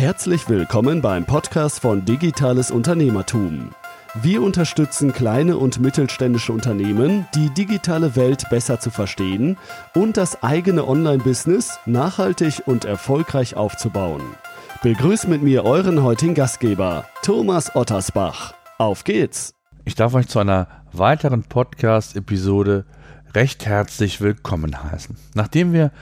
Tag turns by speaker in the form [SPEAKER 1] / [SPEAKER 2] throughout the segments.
[SPEAKER 1] Herzlich willkommen beim Podcast von Digitales Unternehmertum. Wir unterstützen kleine und mittelständische Unternehmen, die digitale Welt besser zu verstehen und das eigene Online-Business nachhaltig und erfolgreich aufzubauen. Begrüßt mit mir euren heutigen Gastgeber, Thomas Ottersbach. Auf geht's!
[SPEAKER 2] Ich darf euch zu einer weiteren Podcast-Episode recht herzlich willkommen heißen. Nachdem wir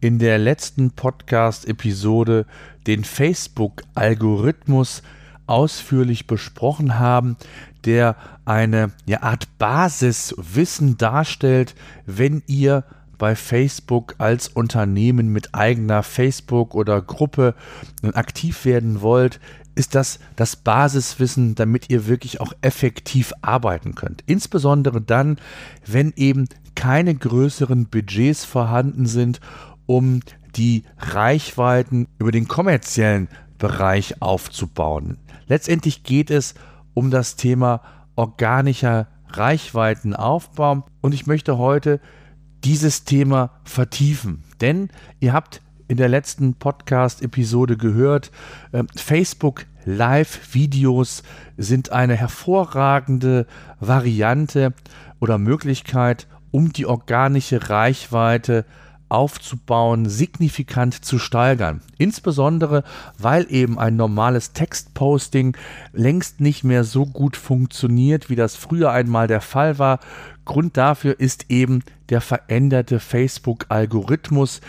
[SPEAKER 2] in der letzten Podcast-Episode den Facebook-Algorithmus ausführlich besprochen haben, der eine ja, Art Basiswissen darstellt, wenn ihr bei Facebook als Unternehmen mit eigener Facebook oder Gruppe aktiv werden wollt, ist das das Basiswissen, damit ihr wirklich auch effektiv arbeiten könnt. Insbesondere dann, wenn eben keine größeren Budgets vorhanden sind, um die Reichweiten über den kommerziellen Bereich aufzubauen. Letztendlich geht es um das Thema organischer Reichweitenaufbau und ich möchte heute dieses Thema vertiefen, denn ihr habt in der letzten Podcast-Episode gehört, äh, Facebook Live-Videos sind eine hervorragende Variante oder Möglichkeit, um die organische Reichweite aufzubauen, signifikant zu steigern. Insbesondere, weil eben ein normales Textposting längst nicht mehr so gut funktioniert, wie das früher einmal der Fall war. Grund dafür ist eben der veränderte Facebook-Algorithmus,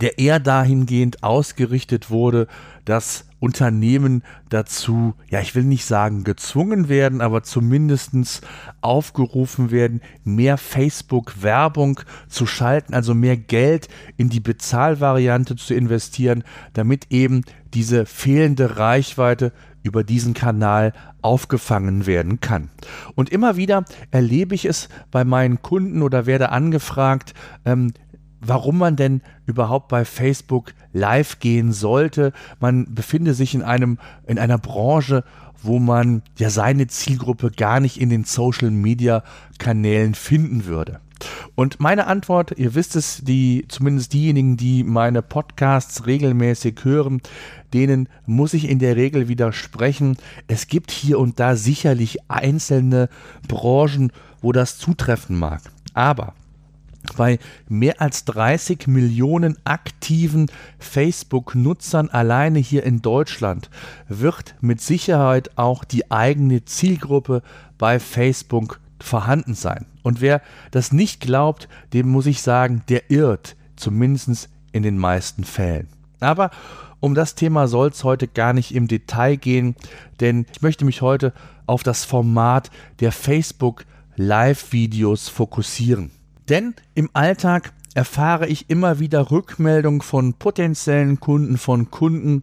[SPEAKER 2] der eher dahingehend ausgerichtet wurde, dass Unternehmen dazu, ja, ich will nicht sagen gezwungen werden, aber zumindest aufgerufen werden, mehr Facebook-Werbung zu schalten, also mehr Geld in die Bezahlvariante zu investieren, damit eben diese fehlende Reichweite über diesen Kanal aufgefangen werden kann. Und immer wieder erlebe ich es bei meinen Kunden oder werde angefragt, ähm, warum man denn überhaupt bei Facebook live gehen sollte. Man befinde sich in einem, in einer Branche, wo man ja seine Zielgruppe gar nicht in den Social Media Kanälen finden würde. Und meine Antwort, ihr wisst es, die, zumindest diejenigen, die meine Podcasts regelmäßig hören, denen muss ich in der Regel widersprechen. Es gibt hier und da sicherlich einzelne Branchen, wo das zutreffen mag. Aber bei mehr als 30 Millionen aktiven Facebook-Nutzern alleine hier in Deutschland wird mit Sicherheit auch die eigene Zielgruppe bei Facebook vorhanden sein. Und wer das nicht glaubt, dem muss ich sagen, der irrt, zumindest in den meisten Fällen. Aber um das Thema soll es heute gar nicht im Detail gehen, denn ich möchte mich heute auf das Format der Facebook Live-Videos fokussieren. Denn im Alltag erfahre ich immer wieder Rückmeldungen von potenziellen Kunden, von Kunden,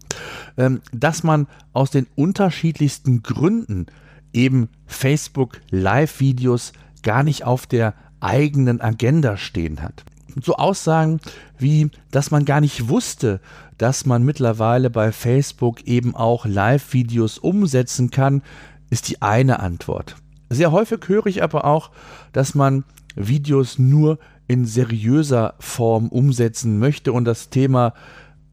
[SPEAKER 2] ähm, dass man aus den unterschiedlichsten Gründen eben Facebook Live-Videos gar nicht auf der eigenen Agenda stehen hat. So Aussagen wie, dass man gar nicht wusste, dass man mittlerweile bei Facebook eben auch Live-Videos umsetzen kann, ist die eine Antwort. Sehr häufig höre ich aber auch, dass man Videos nur in seriöser Form umsetzen möchte und das Thema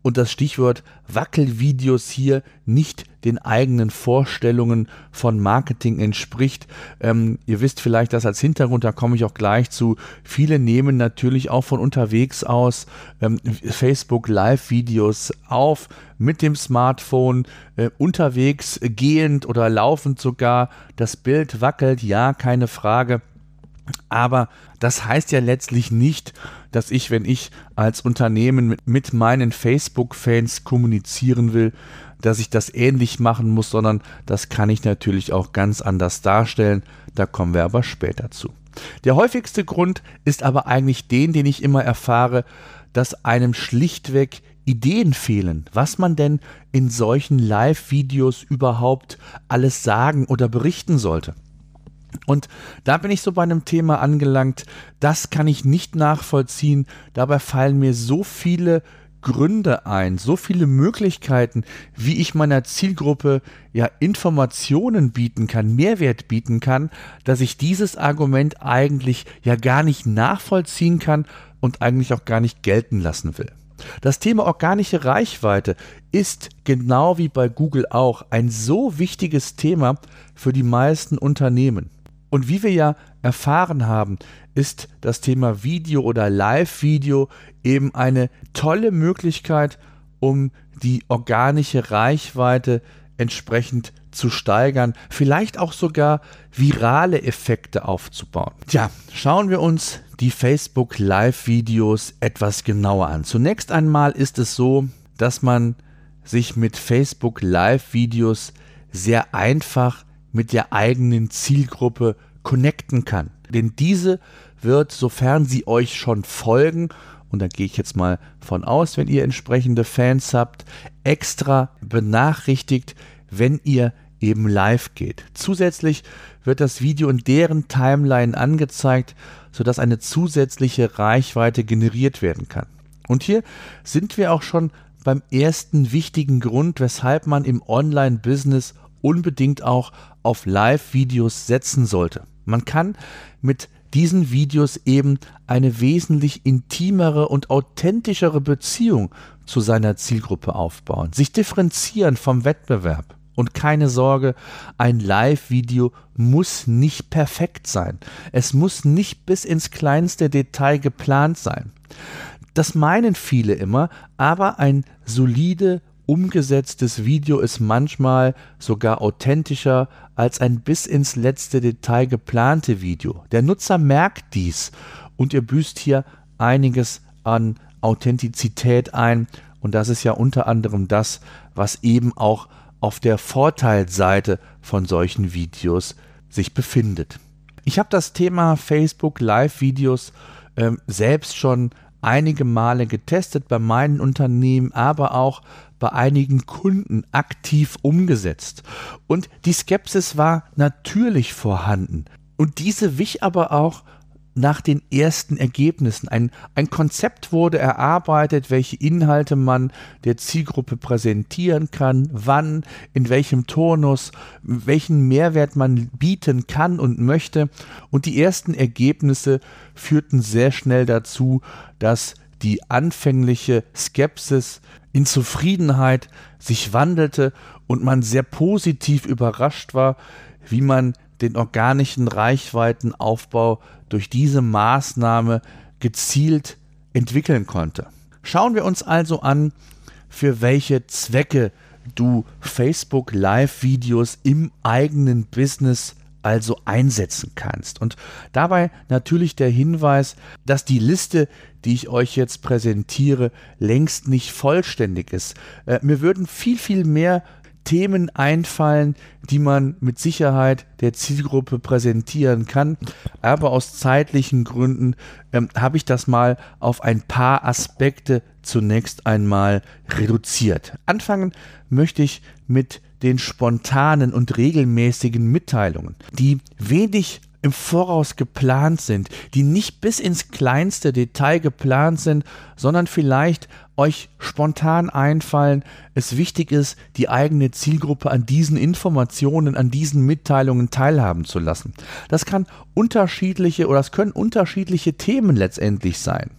[SPEAKER 2] und das Stichwort Wackelvideos hier nicht den eigenen Vorstellungen von Marketing entspricht. Ähm, ihr wisst vielleicht, dass als Hintergrund, da komme ich auch gleich zu, viele nehmen natürlich auch von unterwegs aus ähm, Facebook Live-Videos auf mit dem Smartphone, äh, unterwegs gehend oder laufend sogar. Das Bild wackelt, ja, keine Frage. Aber das heißt ja letztlich nicht, dass ich, wenn ich als Unternehmen mit, mit meinen Facebook-Fans kommunizieren will, dass ich das ähnlich machen muss, sondern das kann ich natürlich auch ganz anders darstellen. Da kommen wir aber später zu. Der häufigste Grund ist aber eigentlich den, den ich immer erfahre, dass einem schlichtweg Ideen fehlen, was man denn in solchen Live-Videos überhaupt alles sagen oder berichten sollte. Und da bin ich so bei einem Thema angelangt, das kann ich nicht nachvollziehen. Dabei fallen mir so viele Gründe ein, so viele Möglichkeiten, wie ich meiner Zielgruppe ja Informationen bieten kann, Mehrwert bieten kann, dass ich dieses Argument eigentlich ja gar nicht nachvollziehen kann und eigentlich auch gar nicht gelten lassen will. Das Thema organische Reichweite ist genau wie bei Google auch ein so wichtiges Thema für die meisten Unternehmen. Und wie wir ja erfahren haben, ist das Thema Video oder Live-Video eben eine tolle Möglichkeit, um die organische Reichweite entsprechend zu steigern, vielleicht auch sogar virale Effekte aufzubauen. Tja, schauen wir uns die Facebook Live-Videos etwas genauer an. Zunächst einmal ist es so, dass man sich mit Facebook Live-Videos sehr einfach mit der eigenen Zielgruppe connecten kann. Denn diese wird, sofern sie euch schon folgen, und da gehe ich jetzt mal von aus, wenn ihr entsprechende Fans habt, extra benachrichtigt, wenn ihr eben live geht. Zusätzlich wird das Video in deren Timeline angezeigt, sodass eine zusätzliche Reichweite generiert werden kann. Und hier sind wir auch schon beim ersten wichtigen Grund, weshalb man im Online-Business unbedingt auch auf Live-Videos setzen sollte. Man kann mit diesen Videos eben eine wesentlich intimere und authentischere Beziehung zu seiner Zielgruppe aufbauen, sich differenzieren vom Wettbewerb. Und keine Sorge, ein Live-Video muss nicht perfekt sein. Es muss nicht bis ins kleinste Detail geplant sein. Das meinen viele immer, aber ein solide umgesetztes Video ist manchmal sogar authentischer als ein bis ins letzte Detail geplante Video. Der Nutzer merkt dies und ihr büßt hier einiges an Authentizität ein und das ist ja unter anderem das, was eben auch auf der Vorteilsseite von solchen Videos sich befindet. Ich habe das Thema Facebook Live-Videos äh, selbst schon einige Male getestet bei meinen Unternehmen, aber auch bei einigen Kunden aktiv umgesetzt. Und die Skepsis war natürlich vorhanden. Und diese wich aber auch nach den ersten Ergebnissen. Ein, ein Konzept wurde erarbeitet, welche Inhalte man der Zielgruppe präsentieren kann, wann, in welchem Turnus, welchen Mehrwert man bieten kann und möchte. Und die ersten Ergebnisse führten sehr schnell dazu, dass die anfängliche Skepsis in Zufriedenheit sich wandelte und man sehr positiv überrascht war, wie man den organischen Reichweitenaufbau durch diese Maßnahme gezielt entwickeln konnte. Schauen wir uns also an, für welche Zwecke du Facebook Live-Videos im eigenen Business also einsetzen kannst. Und dabei natürlich der Hinweis, dass die Liste, die ich euch jetzt präsentiere, längst nicht vollständig ist. Äh, mir würden viel, viel mehr Themen einfallen, die man mit Sicherheit der Zielgruppe präsentieren kann. Aber aus zeitlichen Gründen ähm, habe ich das mal auf ein paar Aspekte zunächst einmal reduziert. Anfangen möchte ich mit den spontanen und regelmäßigen Mitteilungen, die wenig im Voraus geplant sind, die nicht bis ins kleinste Detail geplant sind, sondern vielleicht euch spontan einfallen, es wichtig ist, die eigene Zielgruppe an diesen Informationen, an diesen Mitteilungen teilhaben zu lassen. Das kann unterschiedliche oder es können unterschiedliche Themen letztendlich sein.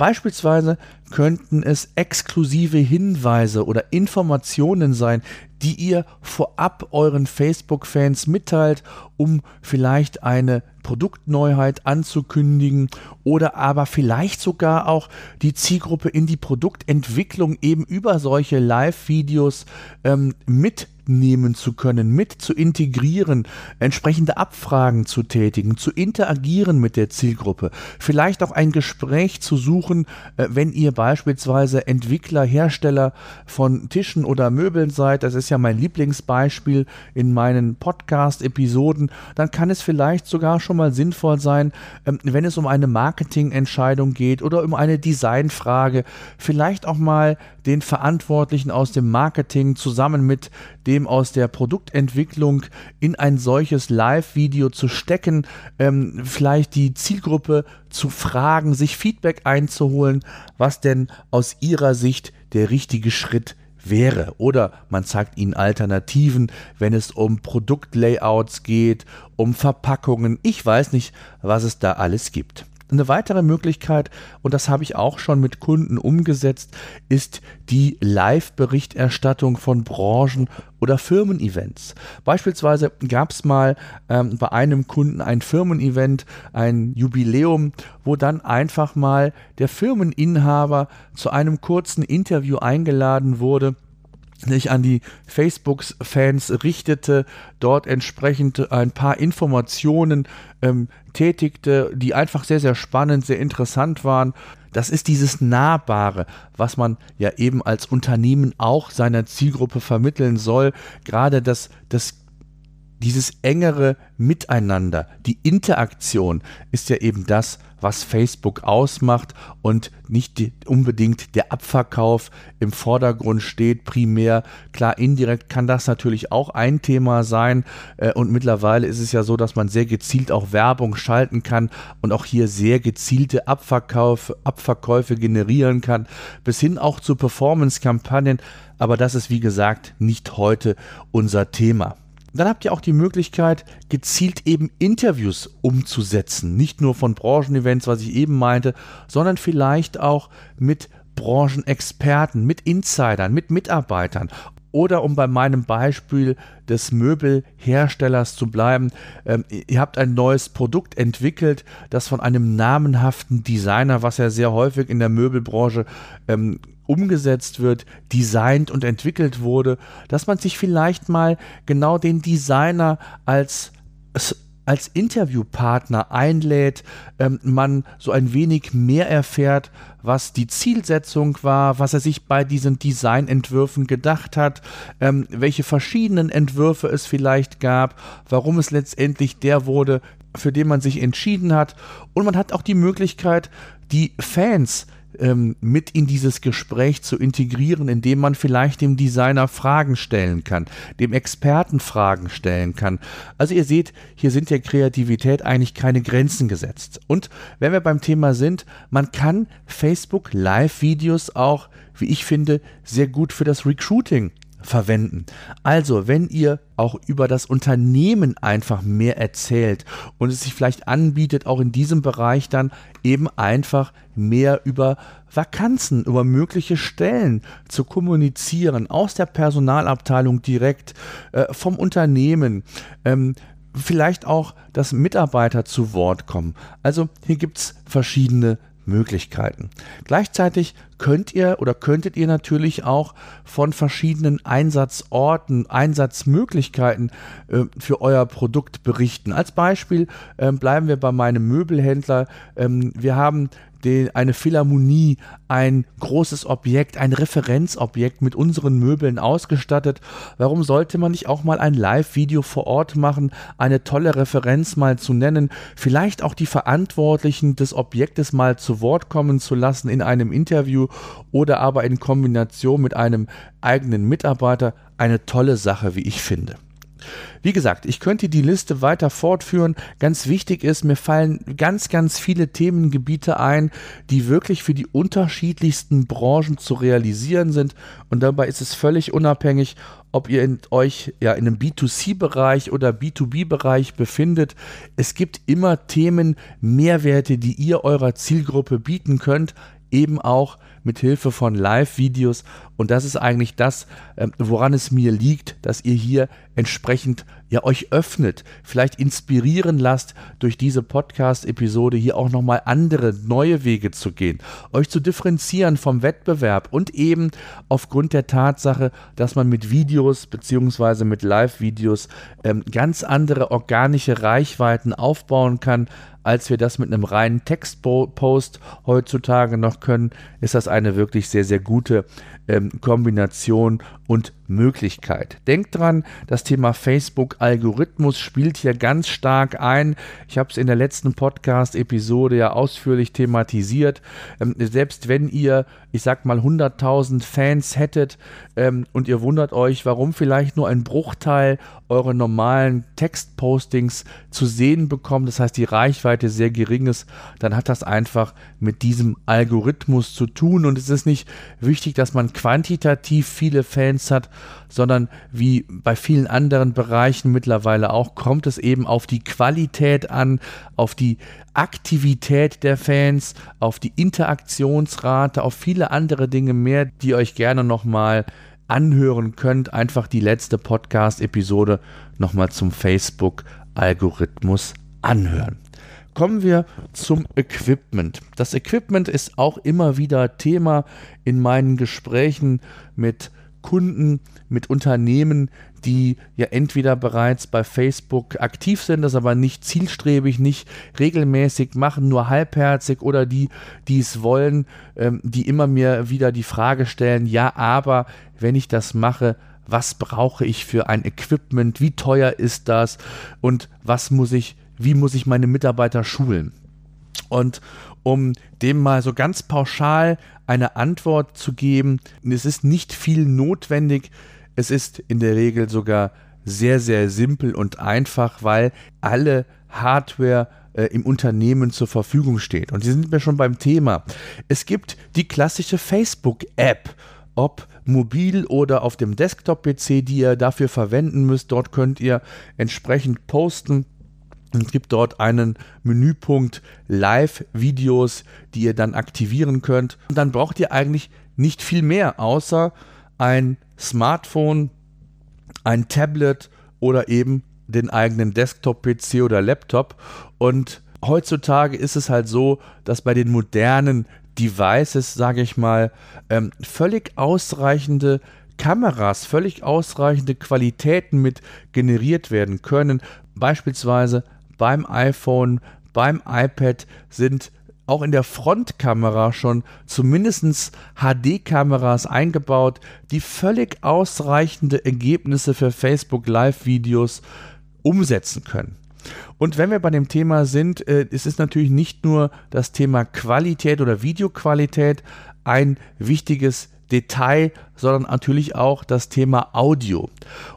[SPEAKER 2] Beispielsweise könnten es exklusive Hinweise oder Informationen sein, die ihr vorab euren Facebook-Fans mitteilt, um vielleicht eine Produktneuheit anzukündigen oder aber vielleicht sogar auch die Zielgruppe in die Produktentwicklung eben über solche Live-Videos ähm, mit mitnehmen zu können, mit zu integrieren, entsprechende Abfragen zu tätigen, zu interagieren mit der Zielgruppe, vielleicht auch ein Gespräch zu suchen, äh, wenn ihr beispielsweise Entwickler, Hersteller von Tischen oder Möbeln seid, das ist ja mein Lieblingsbeispiel in meinen Podcast-Episoden, dann kann es vielleicht sogar schon mal sinnvoll sein, ähm, wenn es um eine Marketingentscheidung geht oder um eine Designfrage, vielleicht auch mal den Verantwortlichen aus dem Marketing zusammen mit dem aus der Produktentwicklung in ein solches Live-Video zu stecken, ähm, vielleicht die Zielgruppe zu fragen, sich Feedback einzuholen, was denn aus ihrer Sicht der richtige Schritt wäre. Oder man zeigt ihnen Alternativen, wenn es um Produktlayouts geht, um Verpackungen. Ich weiß nicht, was es da alles gibt. Eine weitere Möglichkeit, und das habe ich auch schon mit Kunden umgesetzt, ist die Live-Berichterstattung von Branchen- oder Firmen-Events. Beispielsweise gab es mal ähm, bei einem Kunden ein Firmen-Event, ein Jubiläum, wo dann einfach mal der Firmeninhaber zu einem kurzen Interview eingeladen wurde sich an die Facebook-Fans richtete, dort entsprechend ein paar Informationen ähm, tätigte, die einfach sehr, sehr spannend, sehr interessant waren. Das ist dieses Nahbare, was man ja eben als Unternehmen auch seiner Zielgruppe vermitteln soll. Gerade das, das dieses engere Miteinander, die Interaktion ist ja eben das, was Facebook ausmacht und nicht die, unbedingt der Abverkauf im Vordergrund steht, primär. Klar, indirekt kann das natürlich auch ein Thema sein äh, und mittlerweile ist es ja so, dass man sehr gezielt auch Werbung schalten kann und auch hier sehr gezielte Abverkauf, Abverkäufe generieren kann, bis hin auch zu Performance-Kampagnen. Aber das ist wie gesagt nicht heute unser Thema. Dann habt ihr auch die Möglichkeit, gezielt eben Interviews umzusetzen. Nicht nur von Branchenevents, was ich eben meinte, sondern vielleicht auch mit Branchenexperten, mit Insidern, mit Mitarbeitern. Oder um bei meinem Beispiel des Möbelherstellers zu bleiben, ähm, ihr habt ein neues Produkt entwickelt, das von einem namenhaften Designer, was ja sehr häufig in der Möbelbranche ähm, umgesetzt wird, designt und entwickelt wurde, dass man sich vielleicht mal genau den Designer als als Interviewpartner einlädt, ähm, man so ein wenig mehr erfährt, was die Zielsetzung war, was er sich bei diesen Designentwürfen gedacht hat, ähm, welche verschiedenen Entwürfe es vielleicht gab, warum es letztendlich der wurde, für den man sich entschieden hat. Und man hat auch die Möglichkeit, die Fans ähm, mit in dieses Gespräch zu integrieren, indem man vielleicht dem Designer Fragen stellen kann, dem Experten Fragen stellen kann. Also ihr seht, hier sind der Kreativität eigentlich keine Grenzen gesetzt. Und wenn wir beim Thema sind, man kann Facebook Live-Videos auch, wie ich finde, sehr gut für das Recruiting verwenden. Also, wenn ihr auch über das Unternehmen einfach mehr erzählt und es sich vielleicht anbietet, auch in diesem Bereich dann eben einfach mehr über Vakanzen, über mögliche Stellen zu kommunizieren, aus der Personalabteilung direkt, äh, vom Unternehmen, ähm, vielleicht auch, dass Mitarbeiter zu Wort kommen. Also hier gibt es verschiedene Möglichkeiten. Gleichzeitig könnt ihr oder könntet ihr natürlich auch von verschiedenen Einsatzorten, Einsatzmöglichkeiten äh, für euer Produkt berichten. Als Beispiel äh, bleiben wir bei meinem Möbelhändler. Ähm, wir haben den, eine Philharmonie, ein großes Objekt, ein Referenzobjekt mit unseren Möbeln ausgestattet. Warum sollte man nicht auch mal ein Live-Video vor Ort machen, eine tolle Referenz mal zu nennen, vielleicht auch die Verantwortlichen des Objektes mal zu Wort kommen zu lassen in einem Interview oder aber in Kombination mit einem eigenen Mitarbeiter? Eine tolle Sache, wie ich finde. Wie gesagt, ich könnte die Liste weiter fortführen. Ganz wichtig ist, mir fallen ganz, ganz viele Themengebiete ein, die wirklich für die unterschiedlichsten Branchen zu realisieren sind. Und dabei ist es völlig unabhängig, ob ihr in euch ja in einem B2C-Bereich oder B2B-Bereich befindet. Es gibt immer Themen, Mehrwerte, die ihr eurer Zielgruppe bieten könnt eben auch mit Hilfe von Live-Videos. Und das ist eigentlich das, ähm, woran es mir liegt, dass ihr hier entsprechend ja euch öffnet, vielleicht inspirieren lasst, durch diese Podcast-Episode hier auch nochmal andere, neue Wege zu gehen, euch zu differenzieren vom Wettbewerb und eben aufgrund der Tatsache, dass man mit Videos beziehungsweise mit Live-Videos ähm, ganz andere organische Reichweiten aufbauen kann, als wir das mit einem reinen Textpost heutzutage noch können, ist das eine wirklich sehr, sehr gute ähm, Kombination und Möglichkeit. Denkt dran, das Thema Facebook-Algorithmus spielt hier ganz stark ein. Ich habe es in der letzten Podcast-Episode ja ausführlich thematisiert. Ähm, selbst wenn ihr ich sag mal 100.000 Fans hättet ähm, und ihr wundert euch, warum vielleicht nur ein Bruchteil eure normalen Textpostings zu sehen bekommt, das heißt die Reichweite sehr gering ist, dann hat das einfach mit diesem Algorithmus zu tun. Und es ist nicht wichtig, dass man quantitativ viele Fans hat, sondern wie bei vielen anderen Bereichen mittlerweile auch, kommt es eben auf die Qualität an, auf die Aktivität der Fans, auf die Interaktionsrate, auf viele andere Dinge mehr, die euch gerne nochmal anhören könnt. Einfach die letzte Podcast-Episode nochmal zum Facebook-Algorithmus anhören. Kommen wir zum Equipment. Das Equipment ist auch immer wieder Thema in meinen Gesprächen mit Kunden, mit Unternehmen, die ja entweder bereits bei Facebook aktiv sind, das aber nicht zielstrebig, nicht regelmäßig machen, nur halbherzig oder die, die es wollen, ähm, die immer mir wieder die Frage stellen, ja, aber wenn ich das mache, was brauche ich für ein Equipment, wie teuer ist das und was muss ich, wie muss ich meine Mitarbeiter schulen? Und um dem mal so ganz pauschal eine Antwort zu geben, es ist nicht viel notwendig, es ist in der Regel sogar sehr, sehr simpel und einfach, weil alle Hardware äh, im Unternehmen zur Verfügung steht. Und Sie sind mir schon beim Thema. Es gibt die klassische Facebook-App, ob mobil oder auf dem Desktop-PC, die ihr dafür verwenden müsst. Dort könnt ihr entsprechend posten. Es gibt dort einen Menüpunkt Live-Videos, die ihr dann aktivieren könnt. Und dann braucht ihr eigentlich nicht viel mehr, außer ein Smartphone, ein Tablet oder eben den eigenen Desktop-PC oder Laptop. Und heutzutage ist es halt so, dass bei den modernen Devices, sage ich mal, ähm, völlig ausreichende Kameras, völlig ausreichende Qualitäten mit generiert werden können. Beispielsweise beim iPhone, beim iPad sind auch in der Frontkamera schon zumindest HD-Kameras eingebaut, die völlig ausreichende Ergebnisse für Facebook Live-Videos umsetzen können. Und wenn wir bei dem Thema sind, äh, ist es natürlich nicht nur das Thema Qualität oder Videoqualität ein wichtiges Detail, sondern natürlich auch das Thema Audio.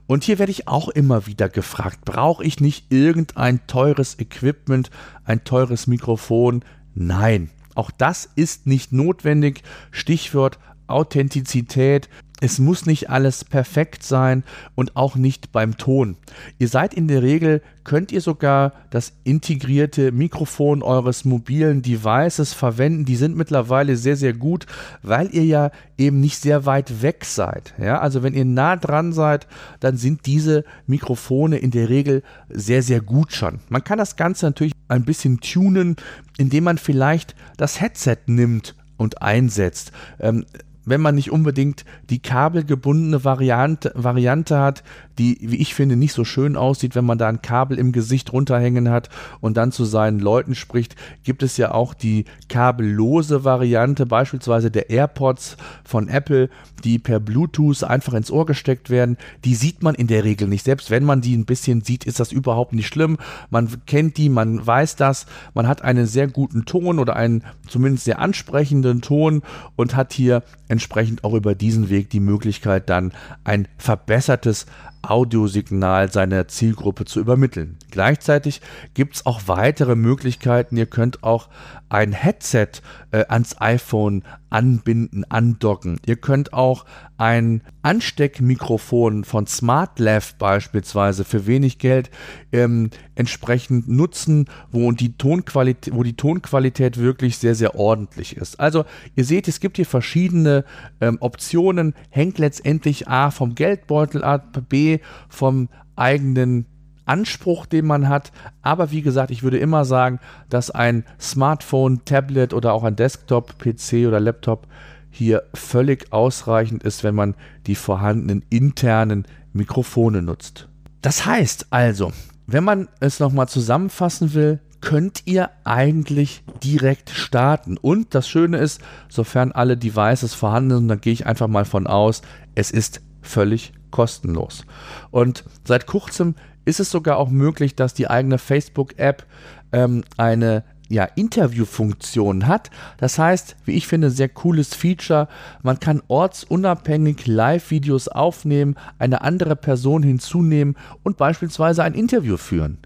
[SPEAKER 2] Und hier werde ich auch immer wieder gefragt, brauche ich nicht irgendein teures Equipment, ein teures Mikrofon? Nein, auch das ist nicht notwendig. Stichwort Authentizität. Es muss nicht alles perfekt sein und auch nicht beim Ton. Ihr seid in der Regel, könnt ihr sogar das integrierte Mikrofon eures mobilen Devices verwenden. Die sind mittlerweile sehr, sehr gut, weil ihr ja eben nicht sehr weit weg seid. Ja, also wenn ihr nah dran seid, dann sind diese Mikrofone in der Regel sehr, sehr gut schon. Man kann das Ganze natürlich ein bisschen tunen, indem man vielleicht das Headset nimmt und einsetzt. Ähm, wenn man nicht unbedingt die kabelgebundene Variante, Variante hat, die, wie ich finde, nicht so schön aussieht, wenn man da ein Kabel im Gesicht runterhängen hat und dann zu seinen Leuten spricht, gibt es ja auch die kabellose Variante, beispielsweise der AirPods von Apple, die per Bluetooth einfach ins Ohr gesteckt werden. Die sieht man in der Regel nicht. Selbst wenn man die ein bisschen sieht, ist das überhaupt nicht schlimm. Man kennt die, man weiß das, man hat einen sehr guten Ton oder einen zumindest sehr ansprechenden Ton und hat hier entsprechend auch über diesen Weg die Möglichkeit, dann ein verbessertes Audiosignal seiner Zielgruppe zu übermitteln. Gleichzeitig gibt es auch weitere Möglichkeiten. Ihr könnt auch ein Headset äh, ans iPhone anbinden, andocken. Ihr könnt auch ein Ansteckmikrofon von SmartLav beispielsweise für wenig Geld ähm, entsprechend nutzen, wo die, Tonqualität, wo die Tonqualität wirklich sehr, sehr ordentlich ist. Also ihr seht, es gibt hier verschiedene ähm, Optionen, hängt letztendlich A vom Geldbeutel ab, B vom eigenen Anspruch, den man hat. Aber wie gesagt, ich würde immer sagen, dass ein Smartphone, Tablet oder auch ein Desktop, PC oder Laptop hier völlig ausreichend ist, wenn man die vorhandenen internen Mikrofone nutzt. Das heißt also, wenn man es nochmal zusammenfassen will, könnt ihr eigentlich direkt starten. Und das Schöne ist, sofern alle Devices vorhanden sind, dann gehe ich einfach mal von aus, es ist völlig kostenlos. Und seit kurzem ist es sogar auch möglich, dass die eigene Facebook-App ähm, eine ja, Interviewfunktion hat. Das heißt, wie ich finde, sehr cooles Feature. Man kann ortsunabhängig Live-Videos aufnehmen, eine andere Person hinzunehmen und beispielsweise ein Interview führen.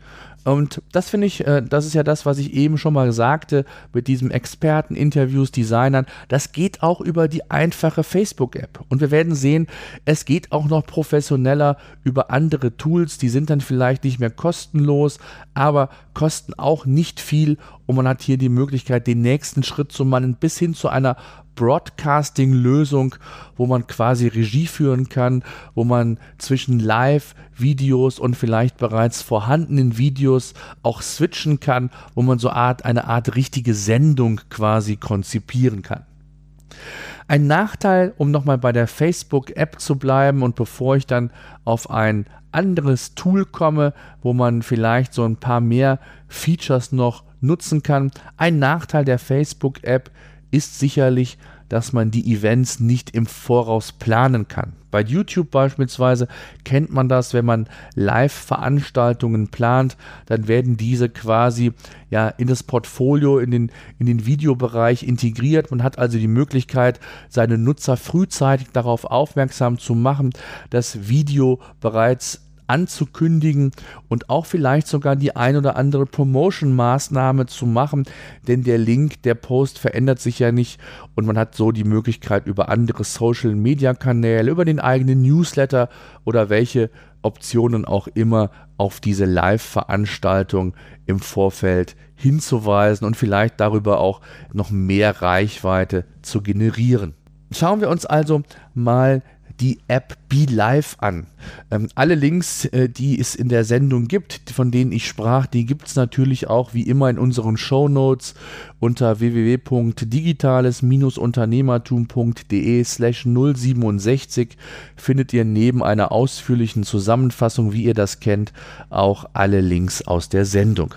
[SPEAKER 2] Und das finde ich, äh, das ist ja das, was ich eben schon mal sagte, mit diesem Experten, Interviews, Designern. Das geht auch über die einfache Facebook-App. Und wir werden sehen, es geht auch noch professioneller über andere Tools. Die sind dann vielleicht nicht mehr kostenlos, aber kosten auch nicht viel. Und man hat hier die Möglichkeit, den nächsten Schritt zu machen, bis hin zu einer Broadcasting-Lösung, wo man quasi Regie führen kann, wo man zwischen Live-Videos und vielleicht bereits vorhandenen Videos auch switchen kann, wo man so Art, eine Art richtige Sendung quasi konzipieren kann. Ein Nachteil, um nochmal bei der Facebook-App zu bleiben und bevor ich dann auf ein anderes Tool komme, wo man vielleicht so ein paar mehr Features noch nutzen kann. Ein Nachteil der Facebook-App ist sicherlich, dass man die Events nicht im Voraus planen kann. Bei YouTube beispielsweise kennt man das, wenn man Live-Veranstaltungen plant, dann werden diese quasi ja in das Portfolio, in den, in den Videobereich integriert. Man hat also die Möglichkeit, seine Nutzer frühzeitig darauf aufmerksam zu machen, dass Video bereits anzukündigen und auch vielleicht sogar die ein oder andere Promotion-Maßnahme zu machen, denn der Link, der Post verändert sich ja nicht und man hat so die Möglichkeit über andere Social-Media-Kanäle, über den eigenen Newsletter oder welche Optionen auch immer auf diese Live-Veranstaltung im Vorfeld hinzuweisen und vielleicht darüber auch noch mehr Reichweite zu generieren. Schauen wir uns also mal die App Be Live an. Ähm, alle Links, äh, die es in der Sendung gibt, von denen ich sprach, die gibt es natürlich auch wie immer in unseren Show Notes unter www.digitales-unternehmertum.de slash 067 findet ihr neben einer ausführlichen Zusammenfassung, wie ihr das kennt, auch alle Links aus der Sendung.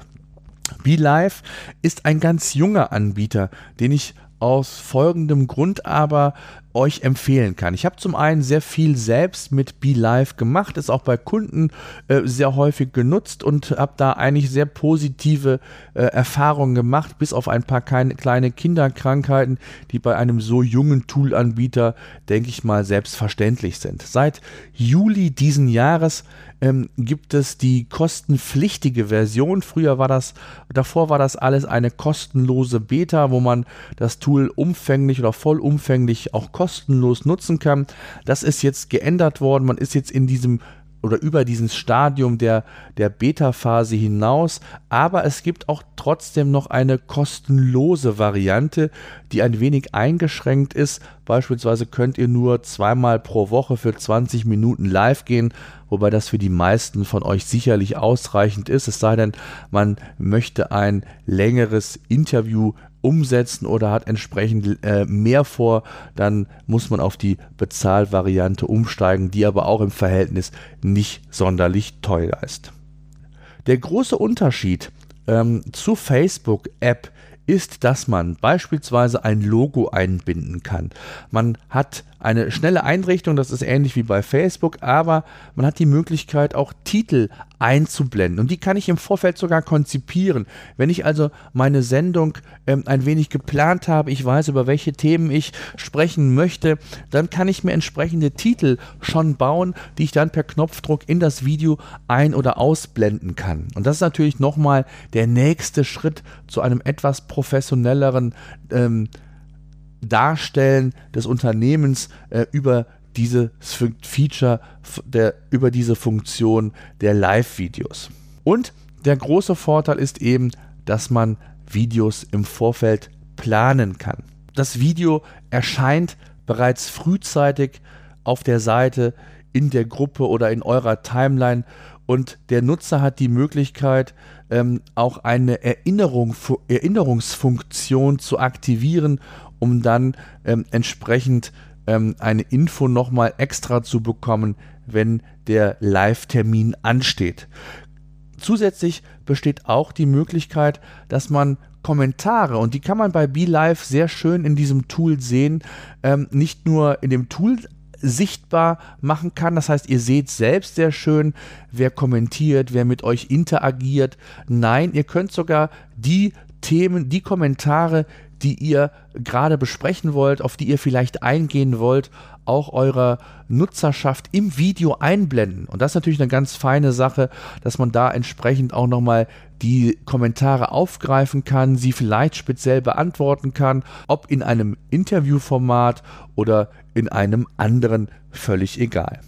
[SPEAKER 2] BeLive ist ein ganz junger Anbieter, den ich aus folgendem Grund aber euch empfehlen kann. Ich habe zum einen sehr viel selbst mit BeLive gemacht, ist auch bei Kunden äh, sehr häufig genutzt und habe da eigentlich sehr positive äh, Erfahrungen gemacht, bis auf ein paar keine, kleine Kinderkrankheiten, die bei einem so jungen Toolanbieter, denke ich mal, selbstverständlich sind. Seit Juli diesen Jahres ähm, gibt es die kostenpflichtige Version. Früher war das, davor war das alles eine kostenlose Beta, wo man das Tool umfänglich oder vollumfänglich auch kostenlos nutzen kann. Das ist jetzt geändert worden. Man ist jetzt in diesem oder über dieses Stadium der, der Beta-Phase hinaus, aber es gibt auch trotzdem noch eine kostenlose Variante, die ein wenig eingeschränkt ist. Beispielsweise könnt ihr nur zweimal pro Woche für 20 Minuten live gehen, wobei das für die meisten von euch sicherlich ausreichend ist, es sei denn, man möchte ein längeres Interview umsetzen oder hat entsprechend äh, mehr vor, dann muss man auf die Bezahlvariante umsteigen, die aber auch im Verhältnis nicht sonderlich teuer ist. Der große Unterschied ähm, zu Facebook-App ist, dass man beispielsweise ein Logo einbinden kann. Man hat eine schnelle Einrichtung, das ist ähnlich wie bei Facebook, aber man hat die Möglichkeit auch Titel einzublenden und die kann ich im Vorfeld sogar konzipieren. Wenn ich also meine Sendung ähm, ein wenig geplant habe, ich weiß, über welche Themen ich sprechen möchte, dann kann ich mir entsprechende Titel schon bauen, die ich dann per Knopfdruck in das Video ein- oder ausblenden kann. Und das ist natürlich nochmal der nächste Schritt zu einem etwas professionelleren ähm, Darstellen des Unternehmens äh, über dieses Feature, der, über diese Funktion der Live-Videos. Und der große Vorteil ist eben, dass man Videos im Vorfeld planen kann. Das Video erscheint bereits frühzeitig auf der Seite, in der Gruppe oder in eurer Timeline und der Nutzer hat die Möglichkeit, ähm, auch eine Erinnerung, Erinnerungsfunktion zu aktivieren um dann ähm, entsprechend ähm, eine Info nochmal extra zu bekommen, wenn der Live-Termin ansteht. Zusätzlich besteht auch die Möglichkeit, dass man Kommentare, und die kann man bei BeLive sehr schön in diesem Tool sehen, ähm, nicht nur in dem Tool sichtbar machen kann. Das heißt, ihr seht selbst sehr schön, wer kommentiert, wer mit euch interagiert. Nein, ihr könnt sogar die Themen, die Kommentare, die ihr gerade besprechen wollt, auf die ihr vielleicht eingehen wollt, auch eurer Nutzerschaft im Video einblenden. Und das ist natürlich eine ganz feine Sache, dass man da entsprechend auch nochmal die Kommentare aufgreifen kann, sie vielleicht speziell beantworten kann, ob in einem Interviewformat oder in einem anderen, völlig egal.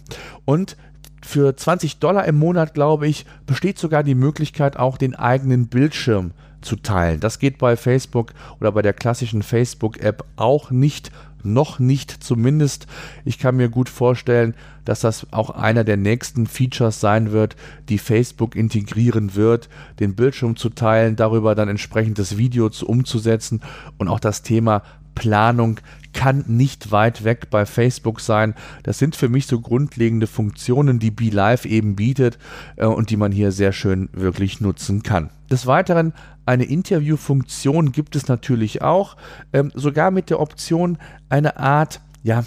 [SPEAKER 2] Und für 20 Dollar im Monat, glaube ich, besteht sogar die Möglichkeit, auch den eigenen Bildschirm zu teilen. Das geht bei Facebook oder bei der klassischen Facebook-App auch nicht noch nicht zumindest. Ich kann mir gut vorstellen, dass das auch einer der nächsten Features sein wird, die Facebook integrieren wird, den Bildschirm zu teilen, darüber dann entsprechend das Video zu, umzusetzen und auch das Thema Planung kann nicht weit weg bei Facebook sein. Das sind für mich so grundlegende Funktionen, die BeLive eben bietet äh, und die man hier sehr schön wirklich nutzen kann. Des Weiteren eine Interviewfunktion gibt es natürlich auch, ähm, sogar mit der Option, eine Art, ja,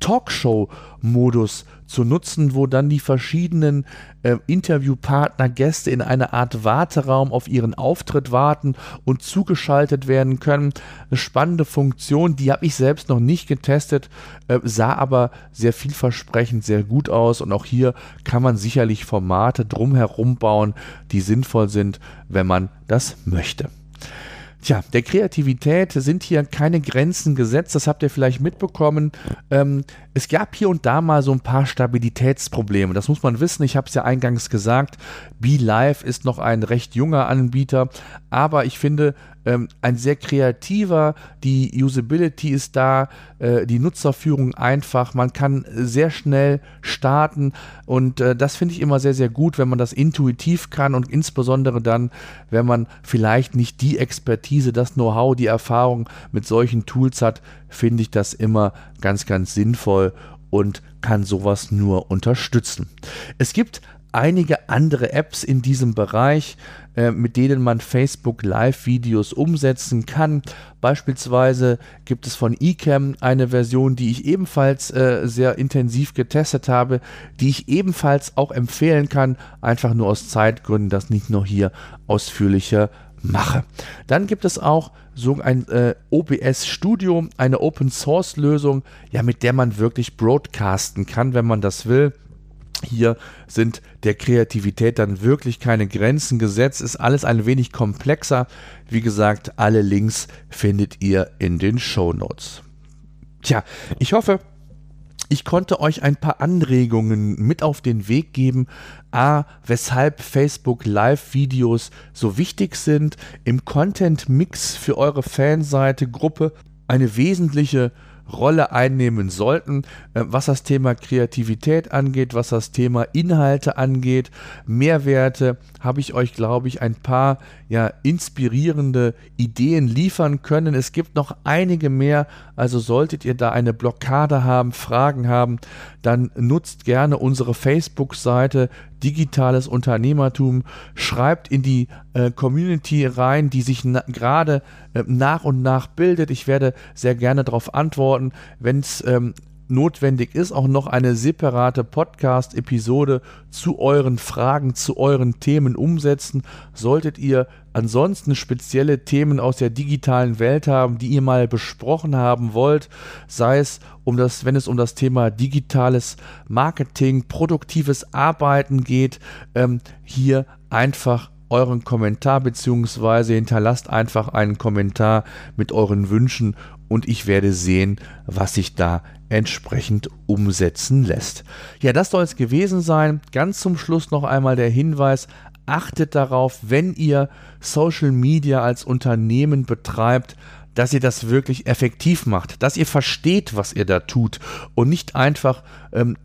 [SPEAKER 2] Talkshow-Modus zu nutzen, wo dann die verschiedenen äh, Interviewpartner, Gäste in einer Art Warteraum auf ihren Auftritt warten und zugeschaltet werden können. Eine spannende Funktion, die habe ich selbst noch nicht getestet, äh, sah aber sehr vielversprechend, sehr gut aus und auch hier kann man sicherlich Formate drumherum bauen, die sinnvoll sind, wenn man das möchte. Tja, der Kreativität sind hier keine Grenzen gesetzt, das habt ihr vielleicht mitbekommen. Ähm, es gab hier und da mal so ein paar Stabilitätsprobleme, das muss man wissen. Ich habe es ja eingangs gesagt, BeLive ist noch ein recht junger Anbieter, aber ich finde, ähm, ein sehr kreativer, die Usability ist da, äh, die Nutzerführung einfach, man kann sehr schnell starten und äh, das finde ich immer sehr, sehr gut, wenn man das intuitiv kann und insbesondere dann, wenn man vielleicht nicht die Expertise, das Know-how, die Erfahrung mit solchen Tools hat, finde ich das immer ganz, ganz sinnvoll und kann sowas nur unterstützen. Es gibt einige andere Apps in diesem Bereich, äh, mit denen man Facebook Live-Videos umsetzen kann. Beispielsweise gibt es von eCam eine Version, die ich ebenfalls äh, sehr intensiv getestet habe, die ich ebenfalls auch empfehlen kann, einfach nur aus Zeitgründen, das nicht nur hier ausführlicher mache. Dann gibt es auch so ein äh, OBS Studio, eine Open Source Lösung, ja, mit der man wirklich broadcasten kann, wenn man das will. Hier sind der Kreativität dann wirklich keine Grenzen gesetzt, ist alles ein wenig komplexer. Wie gesagt, alle Links findet ihr in den Show Notes. Tja, ich hoffe, ich konnte euch ein paar Anregungen mit auf den Weg geben, a, weshalb Facebook Live-Videos so wichtig sind, im Content-Mix für eure Fanseite, Gruppe eine wesentliche Rolle einnehmen sollten, äh, was das Thema Kreativität angeht, was das Thema Inhalte angeht, Mehrwerte, habe ich euch, glaube ich, ein paar ja, inspirierende Ideen liefern können. Es gibt noch einige mehr, also solltet ihr da eine Blockade haben, Fragen haben, dann nutzt gerne unsere Facebook-Seite Digitales Unternehmertum, schreibt in die äh, Community rein, die sich na gerade äh, nach und nach bildet. Ich werde sehr gerne darauf antworten, wenn es ähm, notwendig ist, auch noch eine separate Podcast-Episode zu euren Fragen, zu euren Themen umsetzen. Solltet ihr ansonsten spezielle Themen aus der digitalen Welt haben, die ihr mal besprochen haben wollt, sei es um das, wenn es um das Thema digitales Marketing, produktives Arbeiten geht, ähm, hier einfach euren Kommentar beziehungsweise hinterlasst einfach einen Kommentar mit euren Wünschen und ich werde sehen, was sich da entsprechend umsetzen lässt. Ja, das soll es gewesen sein. Ganz zum Schluss noch einmal der Hinweis, achtet darauf, wenn ihr Social Media als Unternehmen betreibt, dass ihr das wirklich effektiv macht, dass ihr versteht, was ihr da tut und nicht einfach ähm,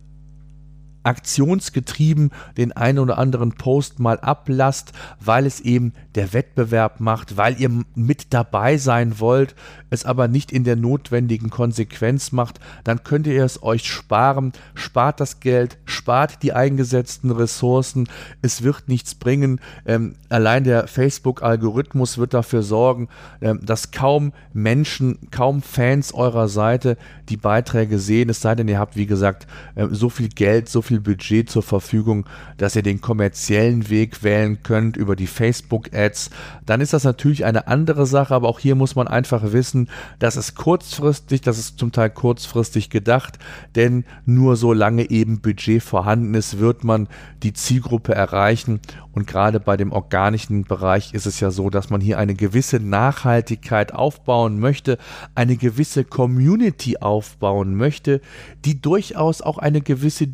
[SPEAKER 2] aktionsgetrieben den einen oder anderen Post mal ablasst, weil es eben der Wettbewerb macht, weil ihr mit dabei sein wollt, es aber nicht in der notwendigen Konsequenz macht, dann könnt ihr es euch sparen, spart das Geld, spart die eingesetzten Ressourcen, es wird nichts bringen. Ähm, allein der Facebook-Algorithmus wird dafür sorgen, ähm, dass kaum Menschen, kaum Fans eurer Seite die Beiträge sehen, es sei denn, ihr habt, wie gesagt, äh, so viel Geld, so viel viel Budget zur Verfügung, dass ihr den kommerziellen Weg wählen könnt über die Facebook-Ads, dann ist das natürlich eine andere Sache, aber auch hier muss man einfach wissen, dass es kurzfristig, das ist zum Teil kurzfristig gedacht, denn nur solange eben Budget vorhanden ist, wird man die Zielgruppe erreichen. Und gerade bei dem organischen Bereich ist es ja so, dass man hier eine gewisse Nachhaltigkeit aufbauen möchte, eine gewisse Community aufbauen möchte, die durchaus auch eine gewisse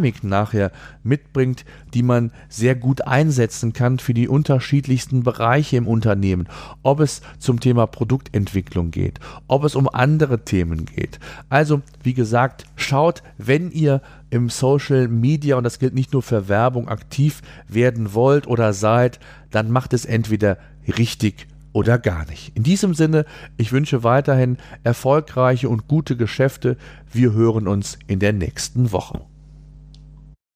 [SPEAKER 2] Dynamik nachher mitbringt, die man sehr gut einsetzen kann für die unterschiedlichsten Bereiche im Unternehmen. Ob es zum Thema Produktentwicklung geht, ob es um andere Themen geht. Also, wie gesagt, schaut, wenn ihr im Social Media, und das gilt nicht nur für Werbung, aktiv werden wollt oder seid, dann macht es entweder richtig oder gar nicht. In diesem Sinne, ich wünsche weiterhin erfolgreiche und gute Geschäfte. Wir hören uns in der nächsten Woche.